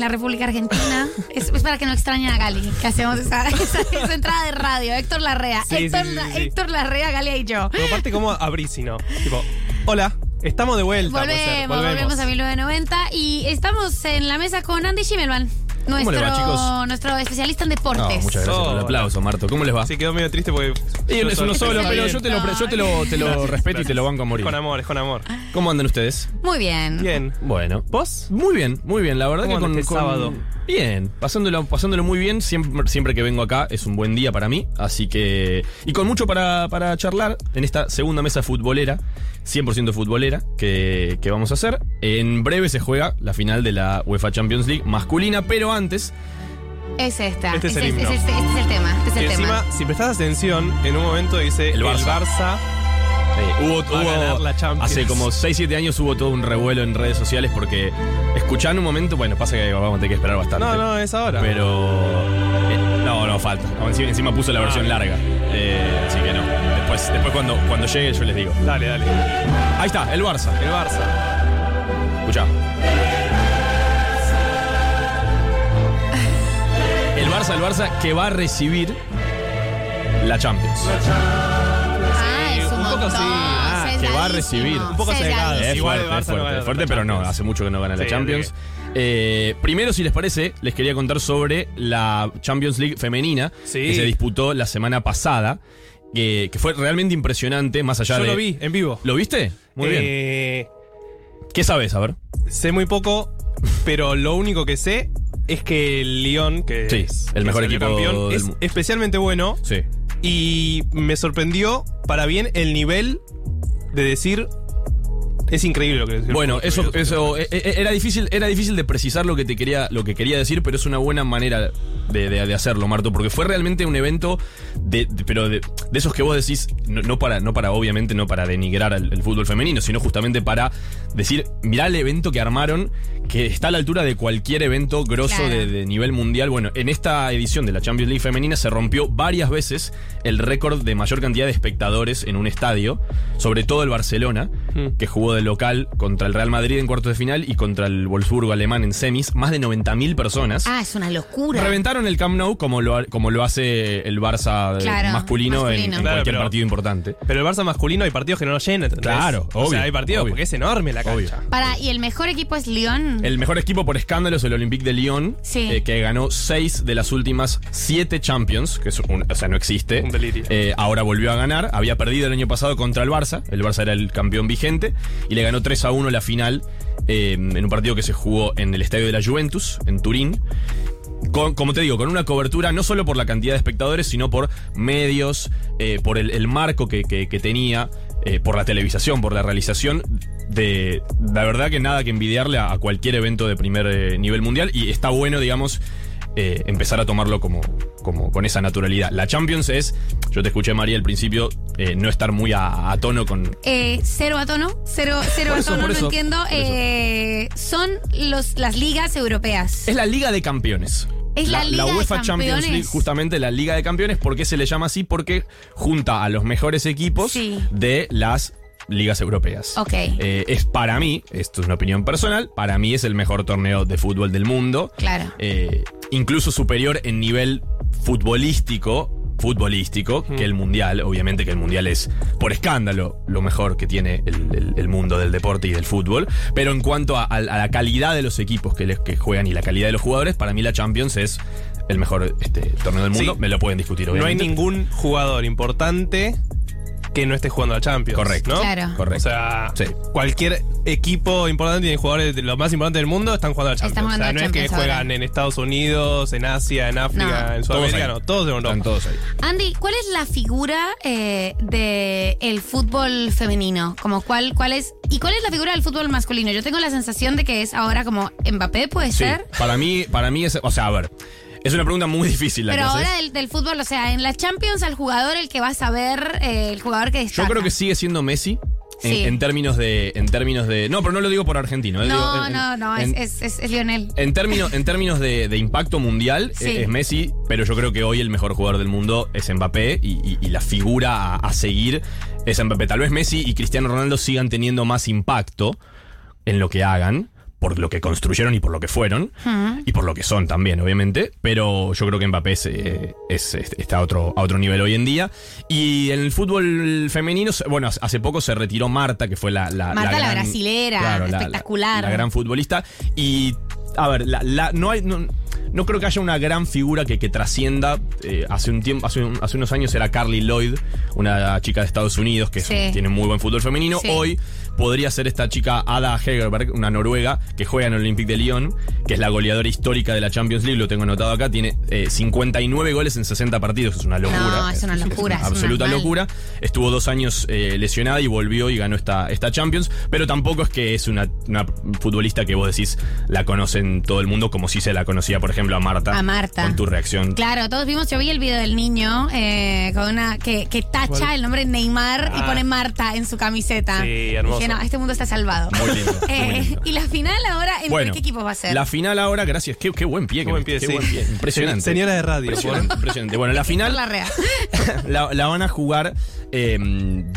en la República Argentina. es, es para que no extrañen a Gali, que hacemos esa, esa- esa entrada de radio. Héctor Larrea. Sí, Héctor, sí, sí, sí. Héctor Larrea, Galia y yo. Pero aparte, ¿cómo abrís si no? Tipo, hola, estamos de vuelta. ser, Volvemos, volvemos a 1990 y estamos en la mesa con Andy Schimmelman, nuestro, le va, chicos? nuestro especialista en No, deportes. muchas gracias por el aplauso, Marto. ¿Cómo les va? Sí, quedó medio triste porque. Y yo es uno solo, pero yo te lo, yo te lo, te lo Gracias, respeto y te lo banco a morir. Con amor, es con amor. ¿Cómo andan ustedes? Muy bien. Bien. Bueno. ¿Vos? Muy bien, muy bien. La verdad ¿Cómo que con, andas este con- sábado? Bien, pasándolo, pasándolo muy bien. Siempre, siempre que vengo acá es un buen día para mí. Así que. Y con mucho para, para charlar en esta segunda mesa futbolera, 100% futbolera, que, que vamos a hacer. En breve se juega la final de la UEFA Champions League masculina, pero antes. Es esta. Este es el este, himno. este- este es el tema. Este es Y el encima, tema. si prestás atención, en un momento dice El el Barça. Barça. hubo, Va a ganar hubo- la Champions. hace como 6-7 años hubo todo un revuelo en redes sociales porque escucharon un momento, bueno, pasa que vamos a tener que esperar bastante. No, no, es ahora. Pero. eh, no, no, falta. Encima, encima puso la versión Ah. larga. Eh, así que no. Después, después cuando, cuando llegue yo les digo. Dale, dale. Ahí está, el Barça. El Barça. Escuchá. El Barça, el Barça que va a recibir la Champions. Ah, es sí. Ah, que va a recibir. Un poco cegado. Es Igual fuerte, el Barça es no fuerte, gana es fuerte, la pero no, Champions. hace mucho que no gana la Sí, Champions. Eh, primero, si les parece, les quería contar sobre la Champions League femenina Sí. que se disputó la semana pasada, que, que fue realmente impresionante, más allá Yo de... lo vi en vivo. ¿Lo viste? Muy bien. Eh, ¿Qué sabes? A ver. Sé muy poco, pero lo único que sé es que el Lyon, que Sí, es el que mejor salió equipo campeón, del es mu- especialmente bueno Sí. Y me sorprendió para bien el nivel de decir es increíble lo que Bueno, eso, eso eh, eh, era difícil, era difícil de precisar lo que te quería, lo que quería decir, pero es una buena manera de, de- de hacerlo, Marto, porque fue realmente un evento de, de- pero de, de esos que vos decís, no, no para, no para, obviamente, no para denigrar al- el, fútbol femenino, sino justamente para decir, mirá el evento que armaron, que está a la altura de cualquier evento grosso Claro. de, de nivel mundial. Bueno, en esta edición de la Champions League femenina se rompió varias veces el récord de mayor cantidad de espectadores en un estadio, sobre todo el Barcelona, Mm. que jugó de local contra el Real Madrid en cuartos de final y contra el Wolfsburgo alemán en semis, más de 90.000 personas. Ah, es una locura. Reventaron el Camp Nou como lo, como lo hace el Barça eh, Claro, masculino, en- masculino. en, Claro, cualquier pero- partido importante. Pero el Barça masculino hay partidos que no lo llenan, ¿entendés? Claro, O obvio, sea, hay partidos obvio. porque es enorme la Obvio. cancha. Para, ¿y el mejor equipo es Lyon? El mejor equipo por escándalo es el Olympique de Lyon, Sí. eh, que ganó seis de las últimas siete Champions, que es un- o sea, no existe. Un delirio. Eh, ahora volvió a ganar. Había perdido el año pasado contra el Barça. El Barça era el campeón vigente. Y le ganó 3 a 1 la final eh, en un partido que se jugó en el estadio de la Juventus, en Turín. Como te digo, con una cobertura no solo por la cantidad de espectadores, sino por medios, eh, por el, marco que, tenía, eh, por la televisación, por la realización. De la verdad que nada que envidiarle a, cualquier evento de primer eh, nivel mundial. Y está bueno, digamos, empezar a tomarlo como, como con esa naturalidad. La Champions es, yo te escuché María al principio, eh, no estar muy a, a tono con, Eh, cero a tono, cero, cero a tono, no entiendo. Eh, son los, las ligas europeas. Es la Liga de Campeones. Es la Liga de UEFA Champions. League, justamente la Liga de Campeones, ¿por qué se le llama así? Porque junta a los mejores equipos Sí. de las ligas europeas. Ok. Eh, es para mí, esto es una opinión personal, para mí es el mejor torneo de fútbol del mundo. Claro. Eh, incluso superior en nivel futbolístico futbolístico que el mundial. Obviamente que el mundial es por escándalo lo mejor que tiene el, el- el mundo del deporte y del fútbol. Pero en cuanto a, a- a la calidad de los equipos que, les, que juegan y la calidad de los jugadores para mí la Champions es el mejor este, torneo del mundo. Sí. me lo pueden discutir No hay obviamente. ningún jugador importante que no esté jugando a Champions. Correcto. ¿no? Claro. correcto O sea, Sí. cualquier equipo importante y jugadores de los más importantes del mundo están jugando a Champions. Jugando o sea, no es que juegan ahora. en Estados Unidos, en Asia, en África, No. en Sudamérica, no, todos en Europa. están todos ahí Andy, ¿cuál es la figura eh, de el fútbol femenino? Como cuál, cuál es y cuál es la figura del fútbol masculino? Yo tengo la sensación de que es ahora como Mbappé, puede Sí, ser. para mí para mí es o sea a ver es una pregunta muy difícil la Pero que ahora del, del fútbol, o sea, en la Champions al jugador el que va a saber, eh, el jugador que Yo destaca. creo que sigue siendo Messi. En, Sí. en términos de. En términos de. No, pero no lo digo por argentino. eh, No, digo, en- no, no, en- es, es, es, es Lionel. En términos, en términos de, de impacto mundial, Sí. eh, es Messi, pero yo creo que hoy el mejor jugador del mundo es Mbappé y, y- y la figura a, a seguir es Mbappé. Tal vez Messi y Cristiano Ronaldo sigan teniendo más impacto en lo que hagan, por lo que construyeron y por lo que fueron, y por lo que son también, obviamente, pero yo creo que Mbappé es, eh, es- es- está a otro, a otro nivel hoy en día. Y en el fútbol femenino, bueno, hace poco se retiró Marta, que fue la... la Marta, la gran- brasilera, la- la- espectacular. La, gran futbolista. Y, a ver, la- la- no hay... No, no creo que haya una gran figura que, que trascienda. Eh, hace un tiempo, hace, un- hace unos años era Carly Lloyd, una chica de Estados Unidos que es- tiene muy buen fútbol femenino. Sí. Hoy podría ser esta chica Ada Hegerberg, una noruega que juega en el Olympique de Lyon, que es la goleadora histórica de la Champions League, lo tengo anotado acá, tiene eh, 59 goles en 60 partidos, es una locura. No, es una locura, es absoluta locura. Estuvo dos años eh, lesionada y volvió y ganó esta, esta Champions, pero tampoco es que es una, una futbolista que vos decís la conocen todo el mundo, como si se la conocía, por ejemplo, a Marta. A Marta. Con tu reacción. Claro, todos vimos, yo vi el video del niño eh, con una que, que tacha el nombre Neymar y Ah. pone Marta en su camiseta. Sí, hermoso. Dije, no, este mundo está salvado. Muy lindo. muy Eh, lindo. y la final ahora, ¿entre Bueno, qué equipos va a ser? La final ahora, gracias. Qué, qué buen pie. Qué que buen pie, qué sí. buen pie. Impresionante. Señora de radio. Impresionante, impresionante. Bueno, la final la rea. la, la van a jugar eh,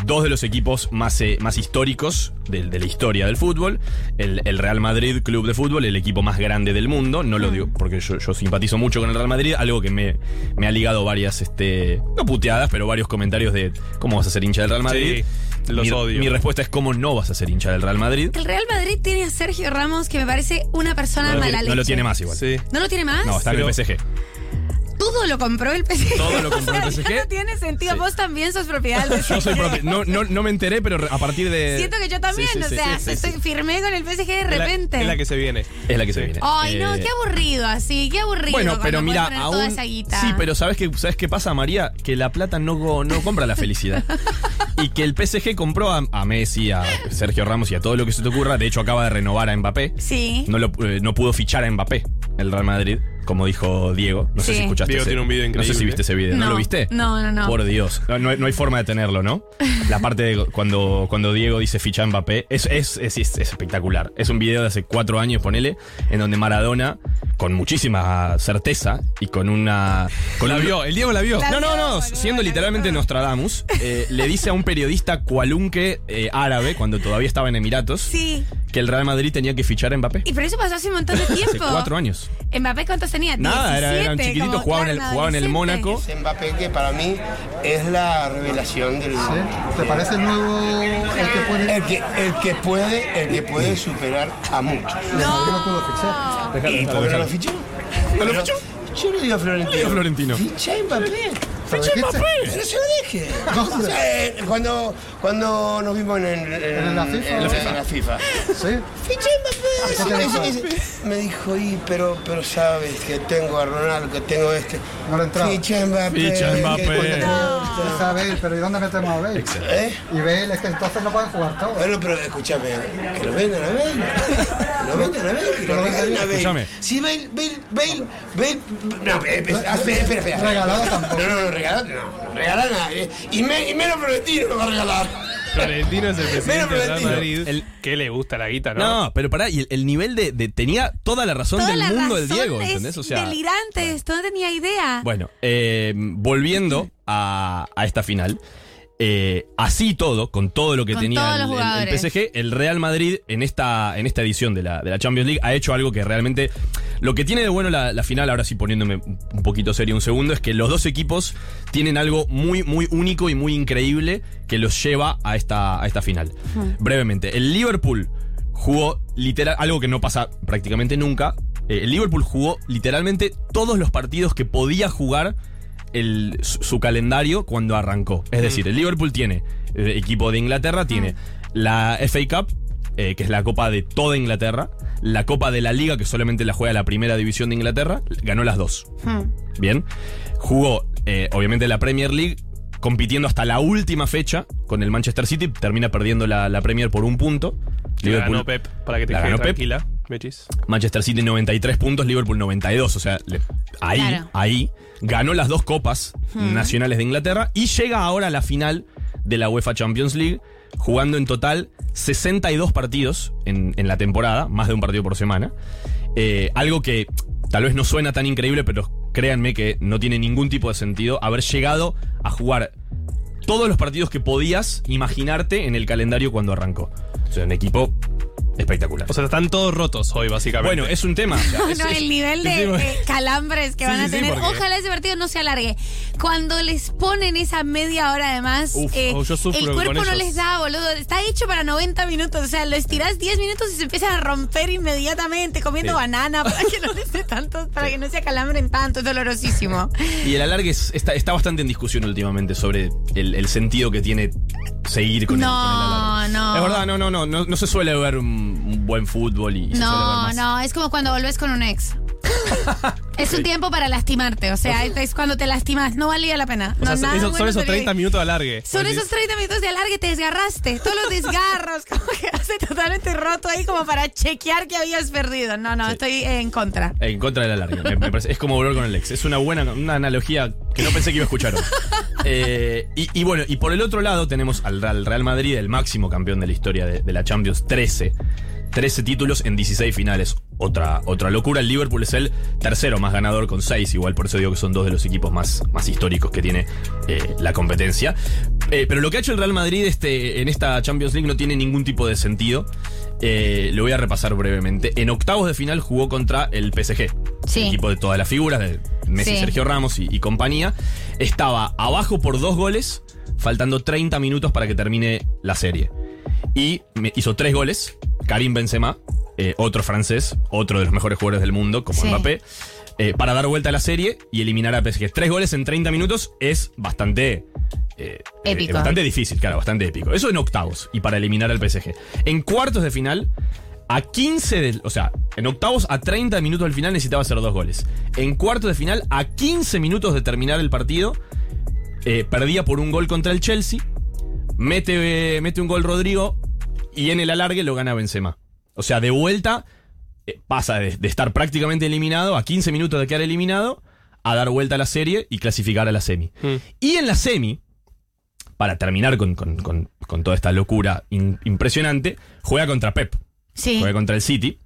dos de los equipos más, eh, más históricos de, de la historia del fútbol. El, el Real Madrid Club de Fútbol, el equipo más grande del mundo. No lo digo porque yo, yo simpatizo mucho con el Real Madrid, algo que me, me ha ligado varias, este, no puteadas, pero varios comentarios de cómo vas a ser hincha del Real Madrid. Sí, los mi, odio. mi respuesta es cómo no vas a ser hincha del Real Madrid. El Real Madrid tiene a Sergio Ramos, que me parece una persona No lo, mala tiene, leche. no lo tiene más igual. Sí. ¿No lo tiene más? No, está en el PSG. Todo lo compró el PSG. Todo lo compró el O sea, PSG. ya no tiene sentido. Sí. Vos también sos propiedad del PSG. Yo soy propi- no, no, no me enteré, pero a partir de. Siento que yo también, Sí, sí, o sí, sea, sí, sí, estoy sí. firmé con el PSG de Es la- repente. Es la que se viene. Es la que se viene. Ay, no, Eh, qué aburrido así, qué aburrido. Bueno, pero mira, aún. toda esa guita. Sí, pero ¿sabes qué, ¿sabes qué pasa, María? Que la plata no, no compra la felicidad. y que el PSG compró a, a Messi, a Sergio Ramos y a todo lo que se te ocurra. De hecho, acaba de renovar a Mbappé. Sí. No, lo- eh, no pudo fichar a Mbappé, el Real Madrid, como dijo Diego. No sé Sí. si escuchaste. Diego ese- tiene un video No sé si viste ese video. ¿No, No. lo viste? No, no, no. Por Dios. No, no hay- no hay forma de tenerlo, ¿no? La parte de cuando, cuando Diego dice ficha a Mbappé es, es, es, es espectacular. Es un video de hace cuatro años, ponele, en donde Maradona, con muchísima certeza y con una. Con La un- vio, el Diego la vio. La- no, no, no, boludo, siendo la literalmente vio. Nostradamus, eh, le dice a un periodista cualunque eh, árabe, cuando todavía estaba en Emiratos, Sí. Que el Real Madrid tenía que fichar a Mbappé. Y pero eso pasó hace un montón de Hace tiempo. cuatro años. Mbappé, ¿cuántos tenía? Nada, era- 17, eran chiquititos, como, jugaban, en el, jugaban en el. Mónaco. Es Mbappé que para mí es la revelación del ¿Te parece el nuevo el que puede? el que, el que puede el que puede superar a muchos. No lo pudo fichar. ¿Y por qué no lo fichó? ¿No lo fichó? Yo le digo a Florentino. digo a Florentino. Ficha a Mbappé. ¿Pero dijiste? Pero se lo. O sea, eh, cuando, cuando nos vimos en, en- ¿En la FIFA? en la- FIFA. Sí. Mbappé. Me dijo, y, pero, pero sabes que tengo a Ronaldo, que tengo este. No le entraba. Ficha Mbappé. Ficha Mbappé. a Bale, pero ¿y dónde metemos a Bale? ¿Eh? Y Bale es que entonces no pueden jugar todos. Bueno, pero escúchame, que lo vendan a Bale. Que lo vendan a Bale, que lo regalen a Bale. Escúchame. Si Bale, Bale, Bale, Bale. No, espera, espera, espera. Regalado tampoco. No, no, no, regalar, no, no regala nadie. Y, me, y menos Florentino lo va a regalar. Florentino es el presidente del Real. Madrid. El- que le gusta la guita, ¿no? No, pero pará, y el, el nivel de, de- Tenía toda la razón Toda del la mundo razón del Diego, ¿entendés? O sea. delirante esto, no tenía idea. Bueno, eh, volviendo a, a esta final. eh, así todo, con todo lo que Con tenía el, el- el. PSG, el Real Madrid en esta, en esta edición de la, de la Champions League ha hecho algo que realmente. Lo que tiene de bueno la, la final, ahora sí poniéndome un poquito serio un segundo, es que los dos equipos tienen algo muy, muy único y muy increíble que los lleva a esta, a esta final. Brevemente, el Liverpool jugó literal, algo que no pasa prácticamente nunca. eh, el Liverpool jugó literalmente todos los partidos que podía jugar el- su, su calendario cuando arrancó. Es decir, el Liverpool tiene el equipo de Inglaterra, tiene la FA Cup, eh, que es la copa de toda Inglaterra, la copa de la liga, que solamente la juega la primera división de Inglaterra, ganó las dos. Hmm. Bien. Jugó, eh, obviamente, la Premier League, compitiendo hasta la última fecha con el Manchester City, termina perdiendo la, la Premier por un punto. La ganó Pep, para que te La quede tranquila, Mechis. Manchester City 93 puntos, Liverpool 92. O sea, le- ahí, Claro. ahí ganó las dos copas nacionales de Inglaterra y llega ahora a la final de la UEFA Champions League, jugando en total 62 partidos en, en la temporada, más de un partido por semana. Eh, algo que tal vez no suena tan increíble, pero créanme que no tiene ningún tipo de sentido haber llegado a jugar todos los partidos que podías imaginarte en el calendario cuando arrancó. O sea, un equipo espectacular. O sea, están todos rotos hoy, básicamente. Bueno, es un tema. es- No, el nivel de, de calambres que Sí, van a sí, tener. porque- Ojalá ese partido no se alargue. Cuando les ponen esa media hora además, Uf, eh, oh, yo sufro el con cuerpo no ellos. les da, boludo. Está hecho para 90 minutos. O sea, lo estirás 10 minutos y se empiezan a romper inmediatamente comiendo Sí. banana para que no les dé tanto, para que no se acalambren tanto. Es dolorosísimo. Y el alargue es- está, está bastante en discusión últimamente sobre el, el sentido que tiene seguir con, el, con el No, alargue. no. Es verdad, no, no, no, no, no se suele ver un, un buen fútbol y, y se suele ver No, más. no, es como cuando volvés con un ex. es un tiempo para lastimarte, o sea, es cuando te lastimas, no valía la pena. O sea, no, nada eso- bueno son esos sería- 30 minutos de alargue. Son esos 30 minutos de alargue, te desgarraste, todos los desgarros, como que hace totalmente roto ahí como para chequear que habías perdido. No, no, estoy en contra. En contra del alargue. Me- me parece- es como volver con el ex. Es una buena una analogía que no pensé que iba a escuchar hoy. Eh, y, y bueno, y por el otro lado tenemos al Real, Real Madrid, el máximo campeón de la historia de, de la Champions, 13. 13 títulos en 16 finales. Otra, otra locura. El Liverpool es el tercero más ganador con 6. Igual por eso digo que son dos de los equipos más, más históricos que tiene eh, la competencia. Eh, pero lo que ha hecho el Real Madrid este, en esta Champions League no tiene ningún tipo de sentido. Eh, lo voy a repasar brevemente. En octavos de final jugó contra el PSG. Sí. El equipo de todas las figuras, de Messi, Sí. Sergio Ramos y, y compañía. Estaba abajo por dos goles, faltando 30 minutos para que termine la serie. Y hizo tres goles. Karim Benzema, eh, otro francés, otro de los mejores jugadores del mundo, como Sí. Mbappé, eh, para dar vuelta a la serie y eliminar a PSG. Tres goles en 30 minutos es bastante. eh, Épico. eh, bastante difícil, claro, bastante épico. Eso en octavos y para eliminar al PSG. En cuartos de final, a 15 del. O sea, en octavos a 30 minutos del final necesitaba hacer dos goles. En cuartos de final, a 15 minutos de terminar el partido, perdía por un gol contra el Chelsea. Mete, mete un gol Rodrigo y en el alargue lo gana Benzema. O sea, de vuelta pasa de, de estar prácticamente eliminado a 15 minutos de quedar eliminado a dar vuelta a la serie y clasificar a la semi. Mm. Y en la semi, para terminar con, con- con- con toda esta locura in- impresionante, juega contra Pep, Sí. juega contra el City.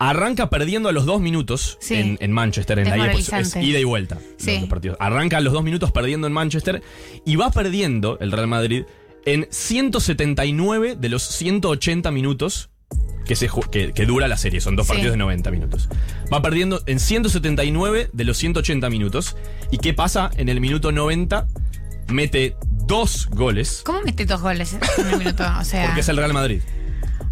Arranca perdiendo a los dos minutos Sí. en, en Manchester, en la ida, pues, es Desmoralizante. ida y vuelta. los- Sí. los partidos. Arranca a los dos minutos perdiendo en Manchester y va perdiendo el Real Madrid en 179 de los 180 minutos que, se, que, que dura la serie. Son dos Sí. partidos de 90 minutos. Va perdiendo en 179 de los 180 minutos. ¿Y qué pasa? En el minuto 90 mete dos goles ¿Cómo mete dos goles en un minuto? O sea, porque es el Real Madrid.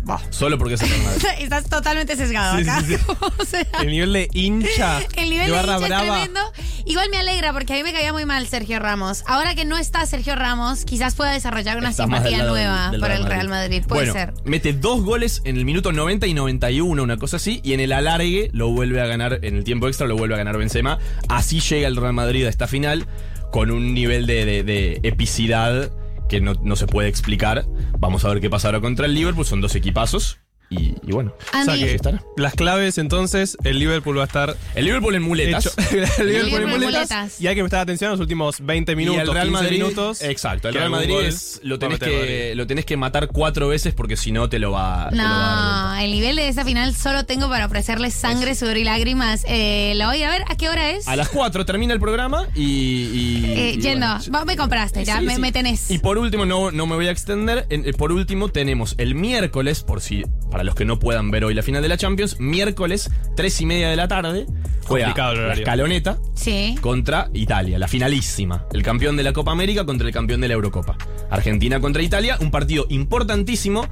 Bah. Solo porque es el Real Madrid. estás totalmente sesgado Sí, acá. sí. o sea, El nivel de hincha. El nivel de hincha es brava. tremendo. Igual me alegra porque a mí me caía muy mal Sergio Ramos. Ahora que no está Sergio Ramos, quizás pueda desarrollar una Está simpatía del- nueva del por el Real Madrid. Puede bueno, ser. mete dos goles en el minuto 90 y 91, una cosa así, y en el alargue lo vuelve a ganar, en el tiempo extra lo vuelve a ganar Benzema. Así llega el Real Madrid a esta final con un nivel de, de- de epicidad que no, no se puede explicar. Vamos a ver qué pasa ahora contra el Liverpool, son dos equipazos. Y, y bueno, O sea Andy, que estará. las claves entonces, el Liverpool va a estar el Liverpool en muletas. hecho. el Liverpool Liverpool en muletas. muletas. Y hay que prestar atención a los últimos 20 minutos, y el Real 15 Madrid, minutos. exacto, el Real Madrid es, lo, tenés que, lo tenés que matar cuatro veces porque si no te lo va, te lo va a dar el nivel de esa final solo tengo para ofrecerles sangre, sudor y lágrimas. Eh, lo voy a ver. ¿A qué hora es? A las 4 termina el programa y. y- Eh, y yendo, bueno. vos me compraste, ya Sí, me, sí. me tenés. Y por último, no, no me voy a extender. en- eh, por último, tenemos el miércoles, por si, para los que no puedan ver hoy la final de la Champions, miércoles, 3 y media de la tarde, juega la escaloneta Sí. contra Italia, la finalísima. El campeón de la Copa América contra el campeón de la Eurocopa. Argentina contra Italia, un partido importantísimo.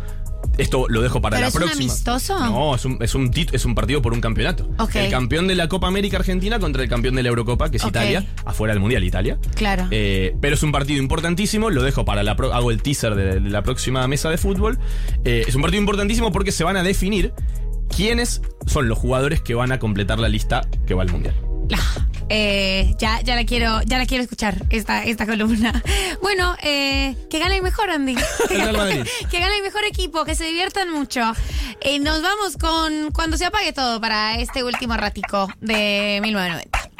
Esto lo dejo para ¿Pero la es un próxima. amistoso? No, es un, es, un es un partido por un campeonato. El campeón de la Copa América Argentina contra el campeón de la Eurocopa, que es. Italia, afuera del Mundial Italia. Claro. Eh, pero es un partido importantísimo, lo dejo para la pro- hago el teaser de, de la próxima mesa de fútbol. Eh, es un partido importantísimo porque se van a definir quiénes son los jugadores que van a completar la lista que va al mundial. Eh, ya, ya la quiero, ya la quiero escuchar, esta, esta columna. Bueno, eh, que gane el mejor, Andy. Que gane el mejor equipo, que se diviertan mucho. Eh, nos vamos con cuando se apague todo para este último ratico de 1990.